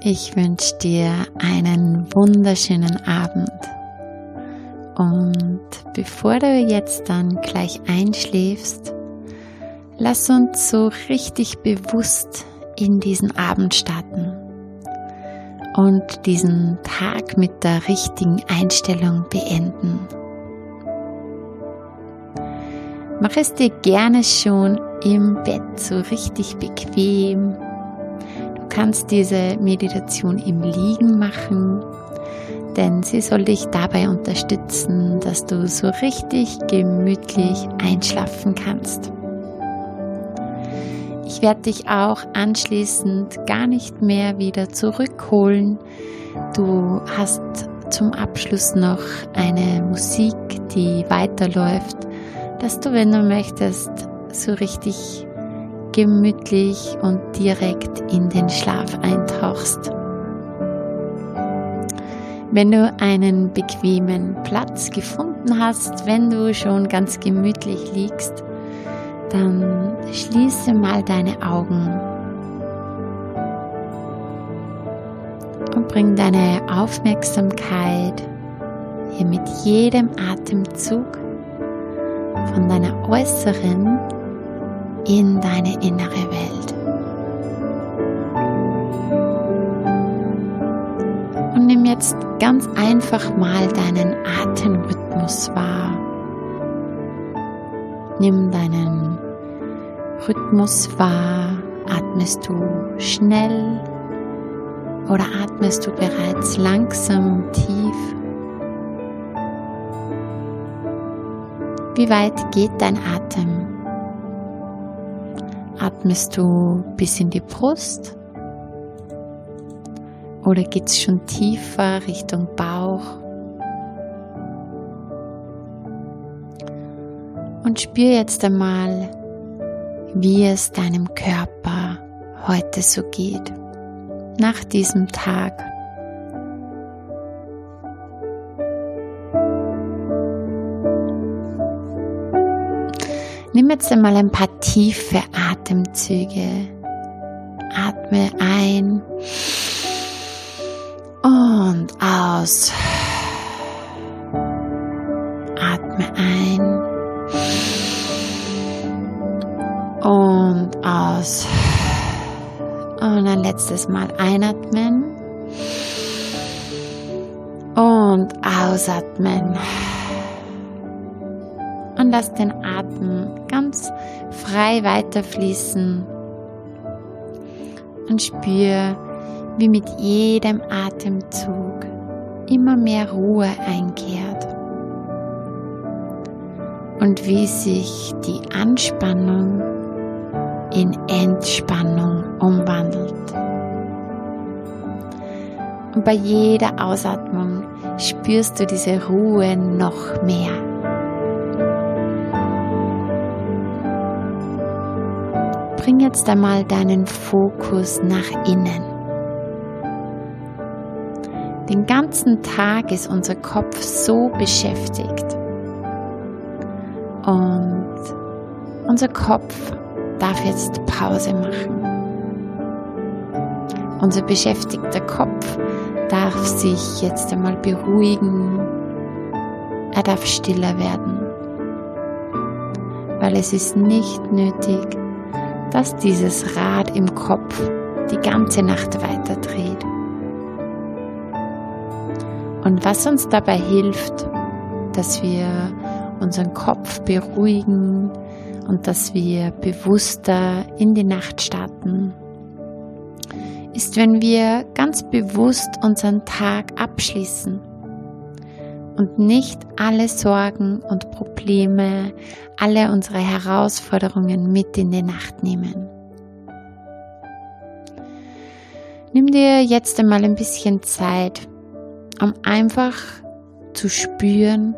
Ich wünsche dir einen wunderschönen Abend. Und bevor du jetzt dann gleich einschläfst, lass uns so richtig bewusst in diesen Abend starten und diesen Tag mit der richtigen Einstellung beenden. Mach es dir gerne schon im Bett so richtig bequem. Kannst diese Meditation im Liegen machen, denn sie soll dich dabei unterstützen, dass du so richtig gemütlich einschlafen kannst. Ich werde dich auch anschließend gar nicht mehr wieder zurückholen. Du hast zum Abschluss noch eine Musik, die weiterläuft, dass du, wenn du möchtest, so richtig gemütlich und direkt in den Schlaf eintauchst. Wenn du einen bequemen Platz gefunden hast, wenn du schon ganz gemütlich liegst, dann schließe mal deine Augen und bring deine Aufmerksamkeit hier mit jedem Atemzug von deiner äußeren in deine innere Welt. Und nimm jetzt ganz einfach mal deinen Atemrhythmus wahr. Nimm deinen Rhythmus wahr. Atmest du schnell oder atmest du bereits langsam und tief? Wie weit geht dein Atem? Atmest du bis in die Brust? Oder geht es schon tiefer Richtung Bauch? Und spür jetzt einmal, wie es deinem Körper heute so geht, nach diesem Tag. Jetzt einmal ein paar tiefe Atemzüge. Atme ein und aus. Atme ein und aus. Und ein letztes Mal einatmen und ausatmen. Und lass den frei weiterfließen. Und spür, wie mit jedem Atemzug immer mehr Ruhe einkehrt. Und wie sich die Anspannung in Entspannung umwandelt. Und bei jeder Ausatmung spürst du diese Ruhe noch mehr. Bring jetzt einmal deinen Fokus nach innen. Den ganzen Tag ist unser Kopf so beschäftigt. Und unser Kopf darf jetzt Pause machen. Unser beschäftigter Kopf darf sich jetzt einmal beruhigen. Er darf stiller werden. Weil es ist nicht nötig, dass dieses Rad im Kopf die ganze Nacht weiter dreht. Und was uns dabei hilft, dass wir unseren Kopf beruhigen, und dass wir bewusster in die Nacht starten, ist, wenn wir ganz bewusst unseren Tag abschließen und nicht alle Sorgen und Probleme, alle unsere Herausforderungen mit in die Nacht nehmen. Nimm dir jetzt einmal ein bisschen Zeit, um einfach zu spüren,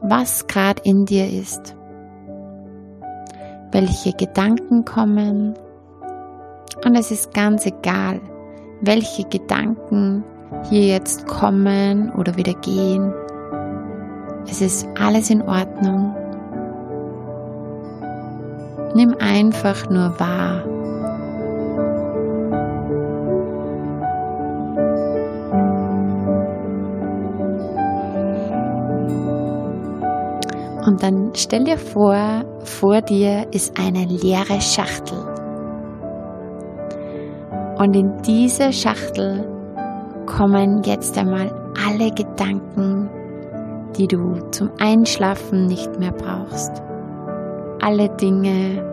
was gerade in dir ist welche Gedanken kommen. Und es ist ganz egal, welche Gedanken hier jetzt kommen oder wieder gehen. Es ist alles in Ordnung. Nimm einfach nur wahr. Und dann stell dir vor, vor dir ist eine leere Schachtel. Und in diese Schachtel kommen jetzt einmal alle Gedanken, die du zum Einschlafen nicht mehr brauchst. Alle Dinge,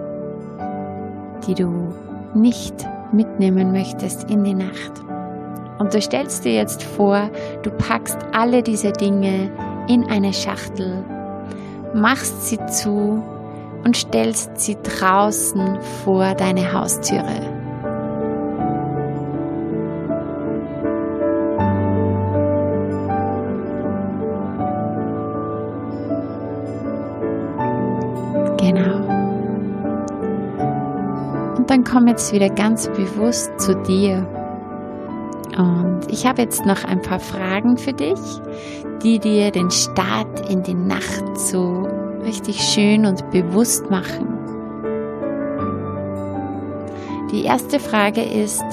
die du nicht mitnehmen möchtest in die Nacht. Und du stellst dir jetzt vor, du packst alle diese Dinge in eine Schachtel, machst sie zu und stellst sie draußen vor deine Haustüre. Komm jetzt wieder ganz bewusst zu dir. Und ich habe jetzt noch ein paar Fragen für dich, die dir den Start in die Nacht so richtig schön und bewusst machen. Die erste Frage ist,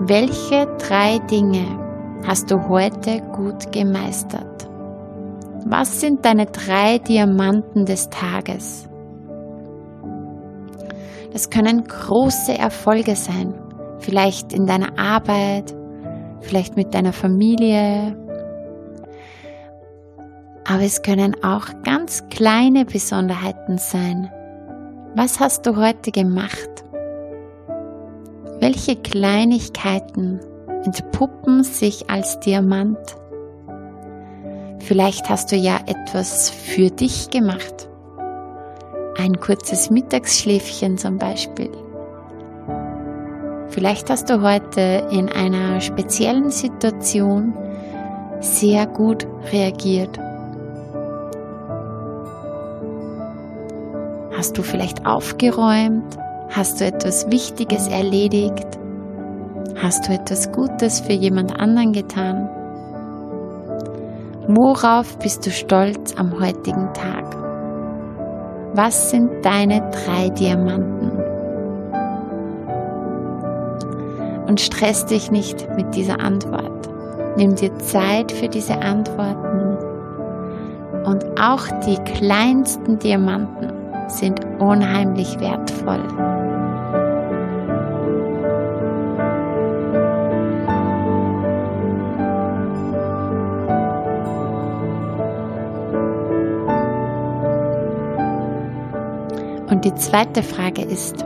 welche drei Dinge hast du heute gut gemeistert? Was sind deine drei Diamanten des Tages? Das können große Erfolge sein, vielleicht in deiner Arbeit, vielleicht mit deiner Familie. Aber es können auch ganz kleine Besonderheiten sein. Was hast du heute gemacht? Welche Kleinigkeiten entpuppen sich als Diamant? Vielleicht hast du ja etwas für dich gemacht. Ein kurzes Mittagsschläfchen zum Beispiel. Vielleicht hast du heute in einer speziellen Situation sehr gut reagiert. Hast du vielleicht aufgeräumt? Hast du etwas Wichtiges erledigt? Hast du etwas Gutes für jemand anderen getan? Worauf bist du stolz am heutigen Tag? Was sind deine drei Diamanten? Und stress dich nicht mit dieser Antwort. Nimm dir Zeit für diese Antworten. Und auch die kleinsten Diamanten sind unheimlich wertvoll. Die zweite Frage ist,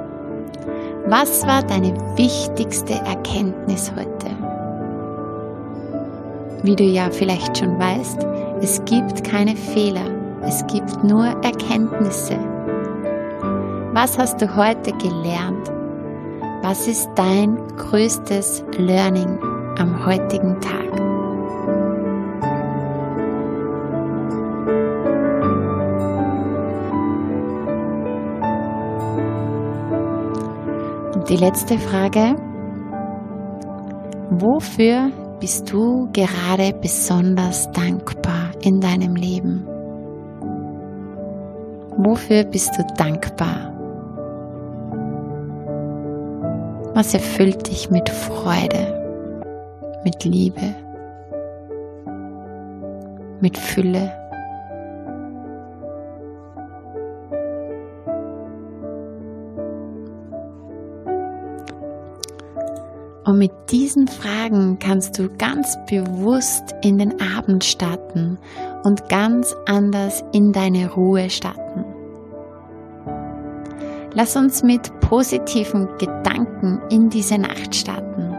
was war deine wichtigste Erkenntnis heute? Wie du ja vielleicht schon weißt, es gibt keine Fehler, es gibt nur Erkenntnisse. Was hast du heute gelernt? Was ist dein größtes Learning am heutigen Tag? Die letzte Frage. Wofür bist du gerade besonders dankbar in deinem Leben? Wofür bist du dankbar? Was erfüllt dich mit Freude, mit Liebe, mit Fülle? Und mit diesen Fragen kannst du ganz bewusst in den Abend starten und ganz anders in deine Ruhe starten. Lass uns mit positiven Gedanken in diese Nacht starten.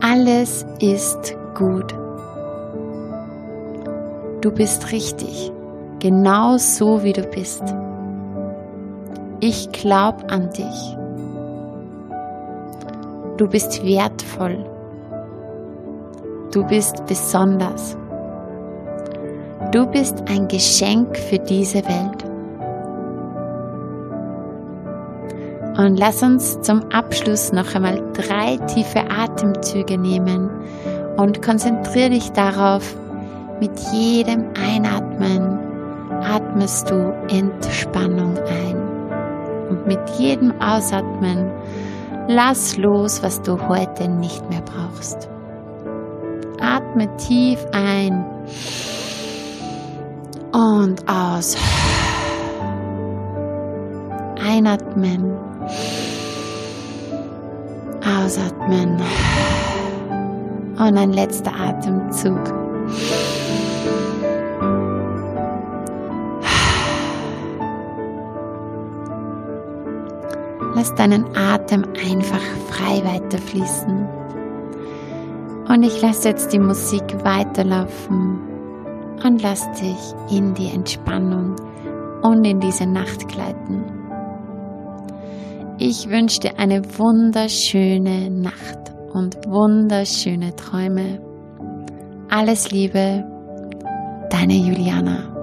Alles ist gut. Du bist richtig, genau so wie du bist. Ich glaube an dich. Du bist wertvoll. Du bist besonders. Du bist ein Geschenk für diese Welt. Und lass uns zum Abschluss noch einmal drei tiefe Atemzüge nehmen und konzentriere dich darauf, mit jedem Einatmen atmest du Entspannung ein. Und mit jedem Ausatmen Lass los, was du heute nicht mehr brauchst. Atme tief ein Und aus. Einatmen. Ausatmen. Und ein letzter Atemzug. Lass deinen Atem einfach frei weiterfließen. Und ich lasse jetzt die Musik weiterlaufen und lass dich in die Entspannung und in diese Nacht gleiten. Ich wünsche dir eine wunderschöne Nacht und wunderschöne Träume. Alles Liebe, deine Juliana.